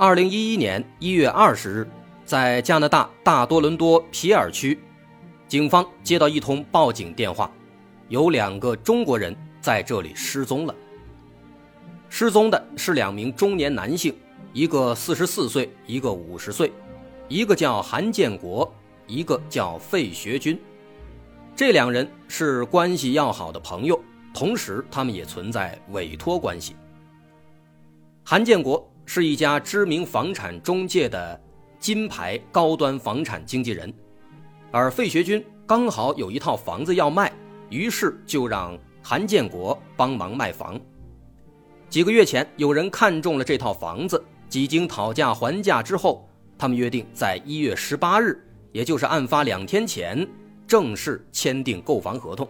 二零一一年一月二十日，在加拿大大多伦多皮尔区，警方接到一通报警电话，有两个中国人在这里失踪了。失踪的是两名中年男性，一个四十四岁，一个五十岁，一个叫韩建国，一个叫费学军。这两人是关系要好的朋友，同时他们也存在委托关系。韩建国。是一家知名房产中介的金牌高端房产经纪人，而费学军刚好有一套房子要卖，于是就让韩建国帮忙卖房。几个月前，有人看中了这套房子，几经讨价还价之后，他们约定在一月十八日，也就是案发两天前，正式签订购房合同。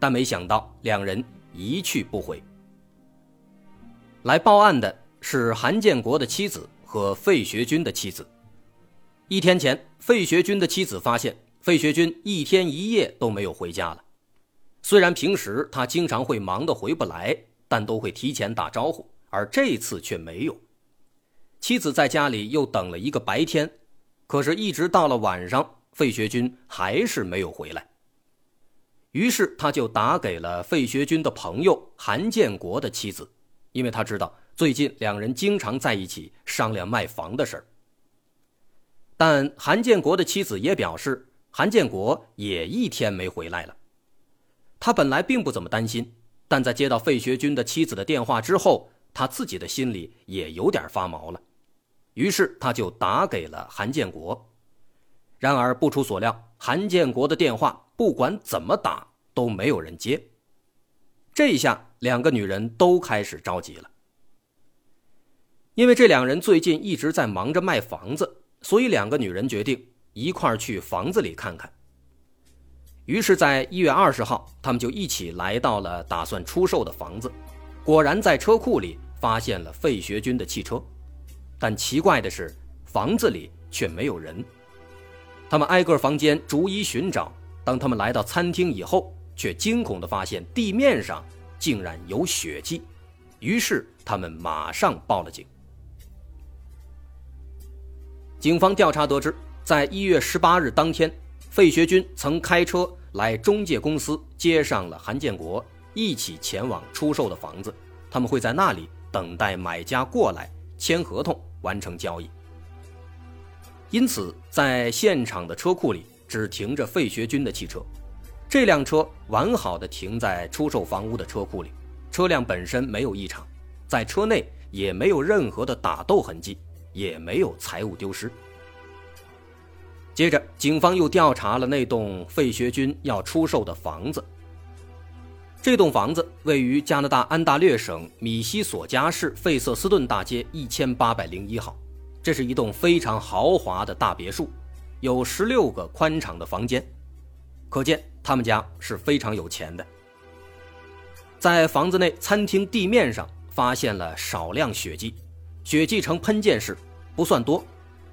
但没想到两人一去不回。来报案的。是韩建国的妻子和费学军的妻子。一天前，费学军的妻子发现费学军一天一夜都没有回家了。虽然平时他经常会忙得回不来，但都会提前打招呼，而这次却没有。妻子在家里又等了一个白天，可是，一直到了晚上，费学军还是没有回来。于是，他就打给了费学军的朋友韩建国的妻子，因为他知道。最近两人经常在一起商量卖房的事儿，但韩建国的妻子也表示，韩建国也一天没回来了。他本来并不怎么担心，但在接到费学军的妻子的电话之后，他自己的心里也有点发毛了。于是他就打给了韩建国，然而不出所料，韩建国的电话不管怎么打都没有人接。这下两个女人都开始着急了。因为这两人最近一直在忙着卖房子，所以两个女人决定一块儿去房子里看看。于是，在一月二十号，他们就一起来到了打算出售的房子。果然，在车库里发现了费学军的汽车，但奇怪的是，房子里却没有人。他们挨个房间逐一寻找，当他们来到餐厅以后，却惊恐地发现地面上竟然有血迹。于是，他们马上报了警。警方调查得知，在一月十八日当天，费学军曾开车来中介公司接上了韩建国，一起前往出售的房子。他们会在那里等待买家过来签合同，完成交易。因此，在现场的车库里只停着费学军的汽车，这辆车完好的停在出售房屋的车库里，车辆本身没有异常，在车内也没有任何的打斗痕迹。也没有财物丢失。接着，警方又调查了那栋费学军要出售的房子。这栋房子位于加拿大安大略省米西索加市费瑟斯顿大街一千八百零一号。这是一栋非常豪华的大别墅，有十六个宽敞的房间，可见他们家是非常有钱的。在房子内餐厅地面上发现了少量血迹。血迹呈喷溅式，不算多。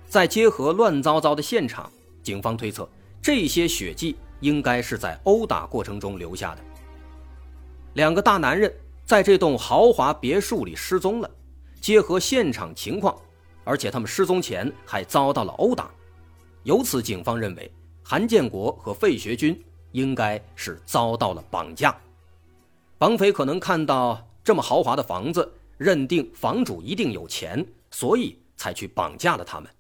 再结合乱糟糟的现场，警方推测这些血迹应该是在殴打过程中留下的。两个大男人在这栋豪华别墅里失踪了，结合现场情况，而且他们失踪前还遭到了殴打，由此警方认为韩建国和费学军应该是遭到了绑架。绑匪可能看到这么豪华的房子。认定房主一定有钱，所以才去绑架了他们。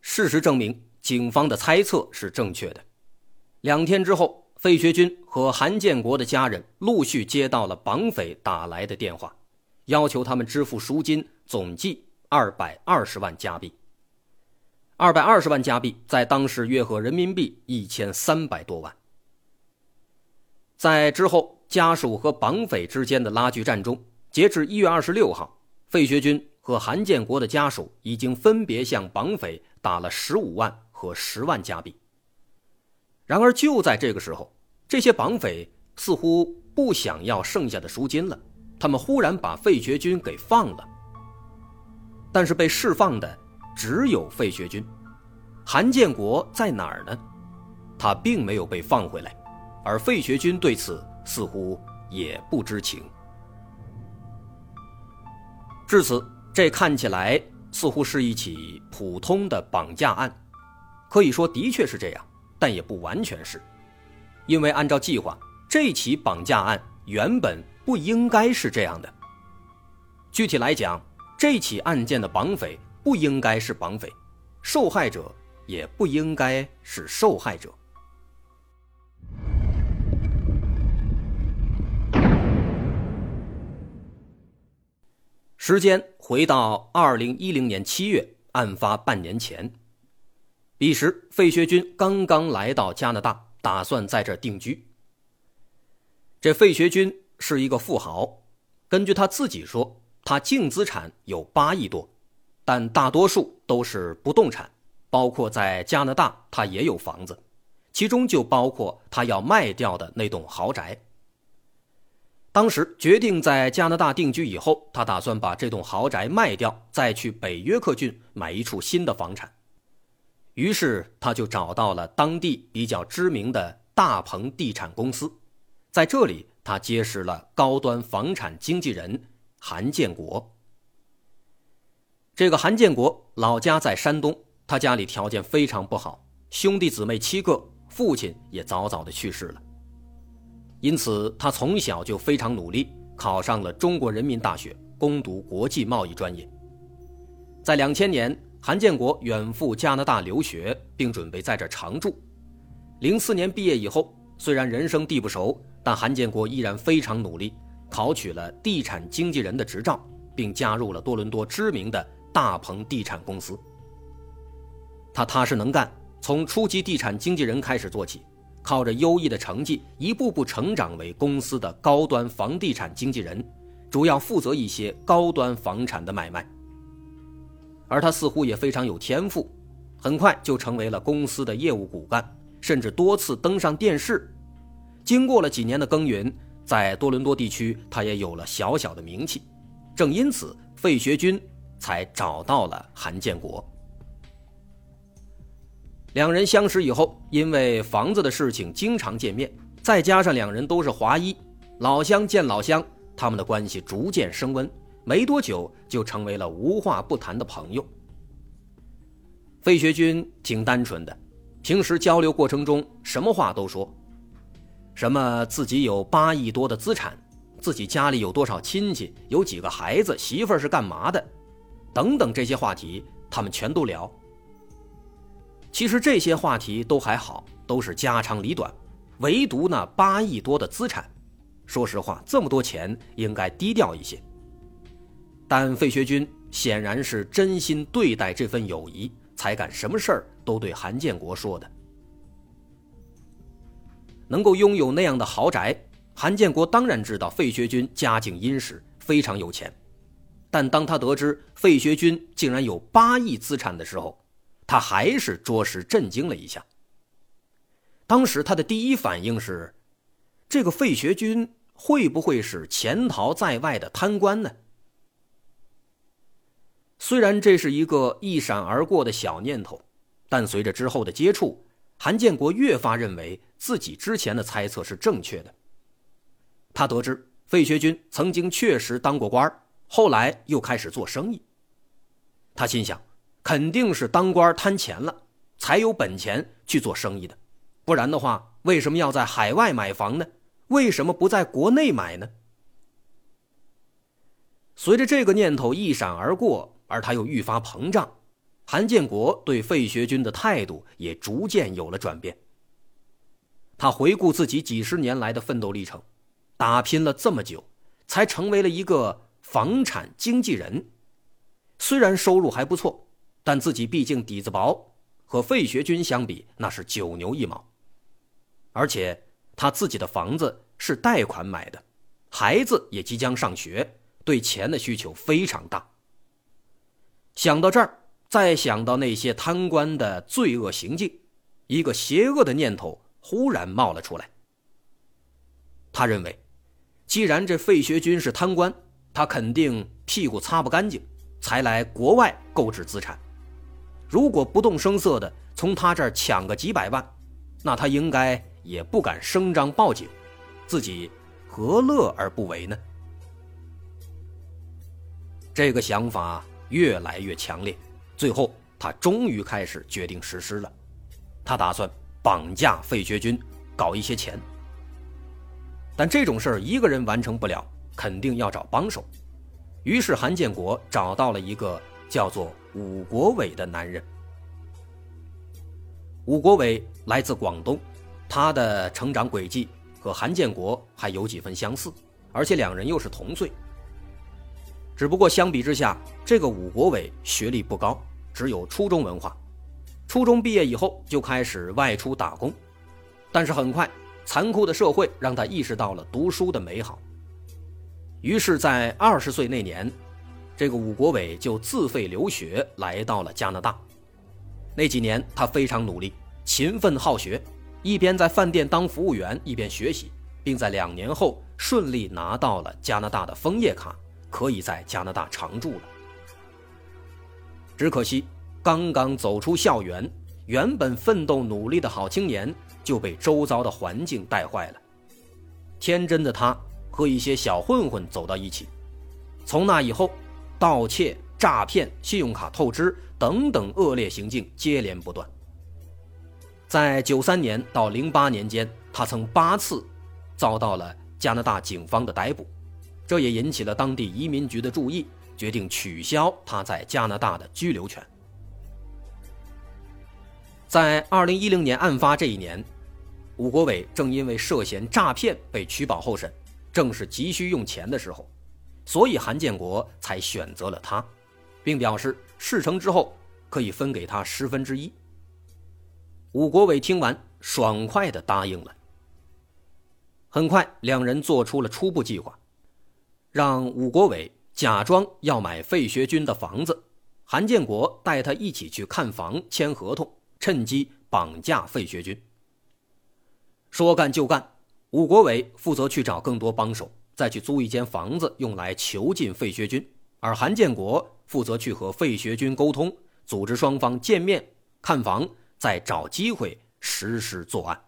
事实证明，警方的猜测是正确的。两天之后，费学军和韩建国的家人陆续接到了绑匪打来的电话，要求他们支付赎金，总计二百二十万加币。二百二十万加币在当时约合人民币一千三百多万。在之后。家属和绑匪之间的拉锯战中，截至一月二十六号，费学军和韩建国的家属已经分别向绑匪打了十五万和十万加币。然而就在这个时候，这些绑匪似乎不想要剩下的赎金了，他们忽然把费学军给放了。但是被释放的只有费学军，韩建国在哪儿呢？他并没有被放回来，而费学军对此似乎也不知情。至此，这看起来似乎是一起普通的绑架案，可以说的确是这样，但也不完全是，因为按照计划，这起绑架案原本不应该是这样的。具体来讲，这起案件的绑匪不应该是绑匪，受害者也不应该是受害者。时间回到二零一零年七月，案发半年前。彼时，费学军刚刚来到加拿大，打算在这定居。这费学军是一个富豪，根据他自己说，他净资产有八亿多，但大多数都是不动产，包括在加拿大他也有房子，其中就包括他要卖掉的那栋豪宅。当时决定在加拿大定居以后，他打算把这栋豪宅卖掉，再去北约克郡买一处新的房产。于是他就找到了当地比较知名的大鹏地产公司，在这里他结识了高端房产经纪人韩建国。这个韩建国老家在山东，他家里条件非常不好，兄弟姊妹七个，父亲也早早的去世了。因此，他从小就非常努力，考上了中国人民大学，攻读国际贸易专业。在两千年，韩建国远赴加拿大留学，并准备在这常住。零四年毕业以后，虽然人生地不熟，但韩建国依然非常努力，考取了地产经纪人的执照，并加入了多伦多知名的大鹏地产公司。他踏实能干，从初级地产经纪人开始做起。靠着优异的成绩，一步步成长为公司的高端房地产经纪人，主要负责一些高端房产的买卖。而他似乎也非常有天赋，很快就成为了公司的业务骨干，甚至多次登上电视。经过了几年的耕耘，在多伦多地区，他也有了小小的名气。正因此，费学军才找到了韩建国。两人相识以后，因为房子的事情经常见面，再加上两人都是华裔，老乡见老乡，他们的关系逐渐升温。没多久，就成为了无话不谈的朋友。费学军挺单纯的，平时交流过程中什么话都说，什么自己有八亿多的资产，自己家里有多少亲戚，有几个孩子，媳妇儿是干嘛的，等等这些话题，他们全都聊。其实这些话题都还好，都是家长里短，唯独那八亿多的资产，说实话，这么多钱应该低调一些。但费学军显然是真心对待这份友谊，才敢什么事儿都对韩建国说的。能够拥有那样的豪宅，韩建国当然知道费学军家境殷实，非常有钱。但当他得知费学军竟然有八亿资产的时候，他还是着实震惊了一下。当时他的第一反应是：这个费学军会不会是潜逃在外的贪官呢？虽然这是一个一闪而过的小念头，但随着之后的接触，韩建国越发认为自己之前的猜测是正确的。他得知费学军曾经确实当过官，后来又开始做生意。他心想。肯定是当官贪钱了，才有本钱去做生意的，不然的话，为什么要在海外买房呢？为什么不在国内买呢？随着这个念头一闪而过，而他又愈发膨胀，韩建国对费学军的态度也逐渐有了转变。他回顾自己几十年来的奋斗历程，打拼了这么久，才成为了一个房产经纪人，虽然收入还不错。但自己毕竟底子薄，和费学军相比那是九牛一毛。而且他自己的房子是贷款买的，孩子也即将上学，对钱的需求非常大。想到这儿，再想到那些贪官的罪恶行径，一个邪恶的念头忽然冒了出来。他认为，既然这费学军是贪官，他肯定屁股擦不干净，才来国外购置资产。如果不动声色的从他这儿抢个几百万，那他应该也不敢声张报警，自己何乐而不为呢？这个想法越来越强烈，最后他终于开始决定实施了。他打算绑架费学军，搞一些钱。但这种事儿一个人完成不了，肯定要找帮手。于是韩建国找到了一个叫做武国伟的男人。武国伟来自广东，他的成长轨迹和韩建国还有几分相似，而且两人又是同岁。只不过相比之下，这个武国伟学历不高，只有初中文化。初中毕业以后就开始外出打工，但是很快，残酷的社会让他意识到了读书的美好。于是，在二十岁那年，这个武国伟就自费留学来到了加拿大。那几年，他非常努力，勤奋好学，一边在饭店当服务员，一边学习，并在两年后顺利拿到了加拿大的枫叶卡。可以在加拿大常住了。只可惜，刚刚走出校园，原本奋斗努力的好青年就被周遭的环境带坏了。天真的他和一些小混混走到一起，从那以后，盗窃、诈骗、信用卡透支等等恶劣行径接连不断。在九三年到零八年间，他曾八次遭到了加拿大警方的逮捕。这也引起了当地移民局的注意，决定取消他在加拿大的居留权。在二零一零年案发这一年，武国伟正因为涉嫌诈骗被取保候审，正是急需用钱的时候，所以韩建国才选择了他，并表示事成之后可以分给他十分之一。武国伟听完，爽快地答应了。很快，两人做出了初步计划。让武国伟假装要买费学军的房子，韩建国带他一起去看房签合同，趁机绑架费学军。说干就干，武国伟负责去找更多帮手，再去租一间房子用来囚禁费学军，而韩建国负责去和费学军沟通，组织双方见面看房，再找机会实施作案。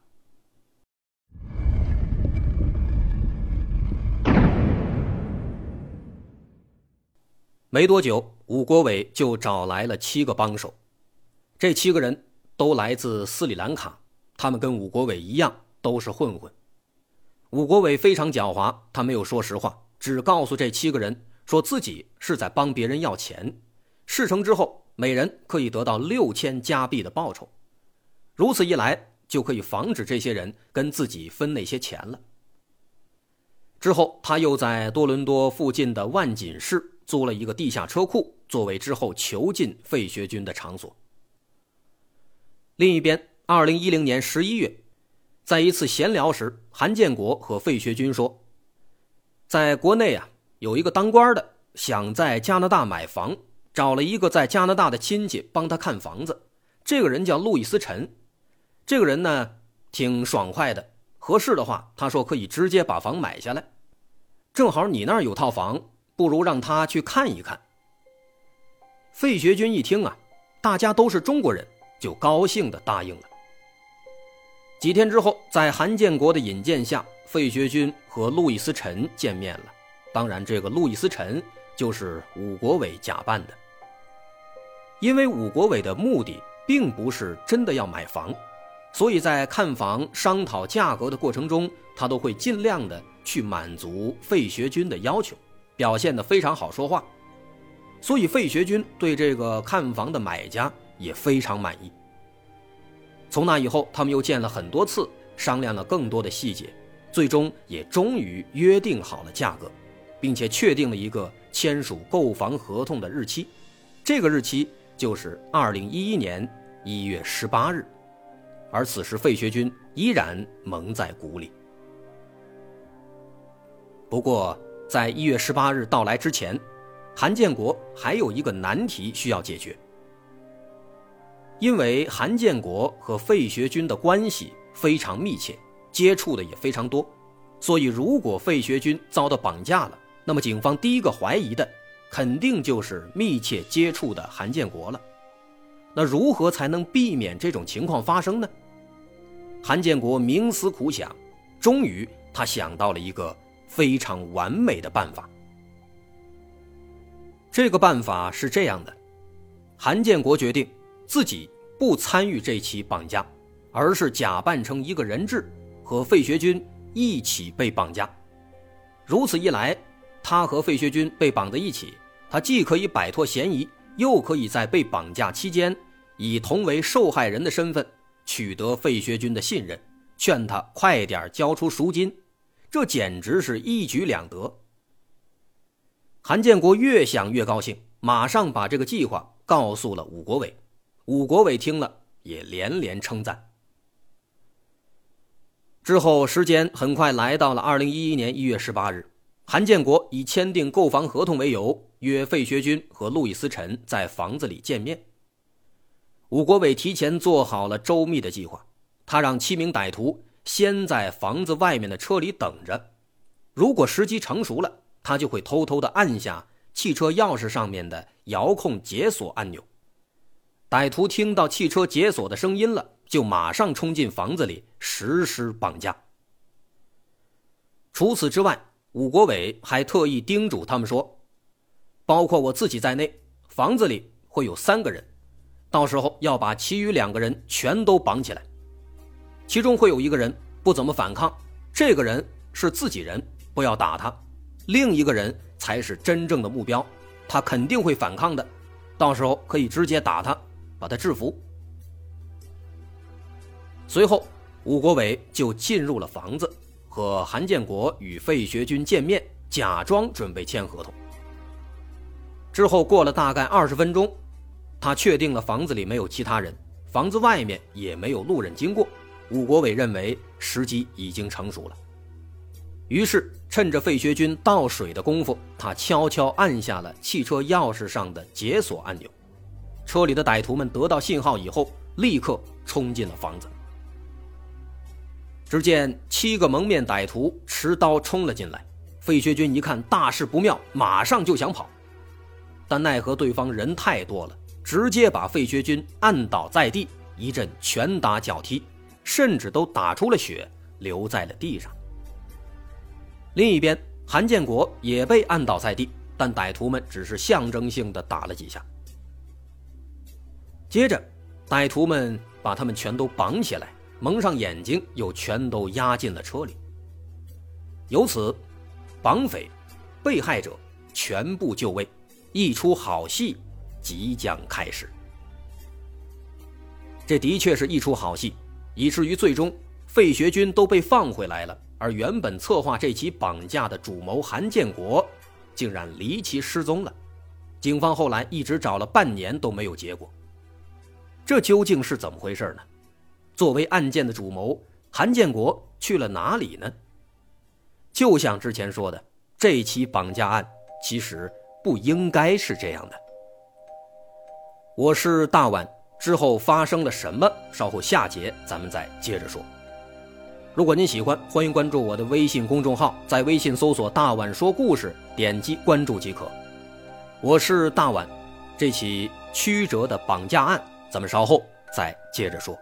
没多久，武国伟就找来了七个帮手，这七个人都来自斯里兰卡，他们跟武国伟一样都是混混。武国伟非常狡猾，他没有说实话，只告诉这七个人说自己是在帮别人要钱，事成之后每人可以得到六千加币的报酬，如此一来就可以防止这些人跟自己分那些钱了。之后，他又在多伦多附近的万锦市。租了一个地下车库，作为之后囚禁费学军的场所。另一边，二零一零年十一月，在一次闲聊时，韩建国和费学军说，在国内啊，有一个当官的想在加拿大买房，找了一个在加拿大的亲戚帮他看房子。这个人叫路易斯陈，这个人呢挺爽快的，合适的话，他说可以直接把房买下来。正好你那儿有套房。不如让他去看一看。费学军一听啊，大家都是中国人，就高兴的答应了。几天之后，在韩建国的引荐下，费学军和路易斯陈见面了。当然，这个路易斯陈就是武国伟假扮的。因为武国伟的目的并不是真的要买房，所以在看房商讨价格的过程中，他都会尽量的去满足费学军的要求。表现得非常好说话，所以费学军对这个看房的买家也非常满意。从那以后，他们又见了很多次，商量了更多的细节，最终也终于约定好了价格，并且确定了一个签署购房合同的日期。这个日期就是二零一一年一月十八日，而此时费学军依然蒙在鼓里。不过。在一月十八日到来之前，韩建国还有一个难题需要解决，因为韩建国和费学军的关系非常密切，接触的也非常多，所以如果费学军遭到绑架了，那么警方第一个怀疑的肯定就是密切接触的韩建国了。那如何才能避免这种情况发生呢？韩建国冥思苦想，终于他想到了一个非常完美的办法。这个办法是这样的：韩建国决定自己不参与这起绑架，而是假扮成一个人质，和费学军一起被绑架。如此一来，他和费学军被绑在一起，他既可以摆脱嫌疑，又可以在被绑架期间以同为受害人的身份取得费学军的信任，劝他快点交出赎金。这简直是一举两得。韩建国越想越高兴，马上把这个计划告诉了武国伟。武国伟听了也连连称赞。之后，时间很快来到了二零一一年一月十八日，韩建国以签订购房合同为由，约费学军和路易斯陈在房子里见面。武国伟提前做好了周密的计划，他让七名歹徒先在房子外面的车里等着，如果时机成熟了。他就会偷偷的按下汽车钥匙上面的遥控解锁按钮。歹徒听到汽车解锁的声音了，就马上冲进房子里实施绑架。除此之外，武国伟还特意叮嘱他们说：“包括我自己在内，房子里会有三个人，到时候要把其余两个人全都绑起来。其中会有一个人不怎么反抗，这个人是自己人，不要打他。”另一个人才是真正的目标，他肯定会反抗的，到时候可以直接打他，把他制服。随后，武国伟就进入了房子，和韩建国与费学军见面，假装准备签合同。之后过了大概二十分钟，他确定了房子里没有其他人，房子外面也没有路人经过，武国伟认为时机已经成熟了。于是，趁着费学军倒水的功夫，他悄悄按下了汽车钥匙上的解锁按钮。车里的歹徒们得到信号以后，立刻冲进了房子。只见七个蒙面歹徒持刀冲了进来，费学军一看大事不妙，马上就想跑，但奈何对方人太多了，直接把费学军按倒在地，一阵拳打脚踢，甚至都打出了血，流在了地上。另一边，韩建国也被按倒在地，但歹徒们只是象征性的打了几下。接着，歹徒们把他们全都绑起来，蒙上眼睛，又全都押进了车里。由此，绑匪、被害者全部就位，一出好戏即将开始。这的确是一出好戏，以至于最终费学军都被放回来了。而原本策划这起绑架的主谋韩建国，竟然离奇失踪了。警方后来一直找了半年都没有结果。这究竟是怎么回事呢？作为案件的主谋，韩建国去了哪里呢？就像之前说的，这起绑架案其实不应该是这样的。我是大碗，之后发生了什么？稍后下节咱们再接着说。如果您喜欢，欢迎关注我的微信公众号，在微信搜索“大碗说故事”，点击关注即可。我是大碗，这起曲折的绑架案，咱们稍后再接着说。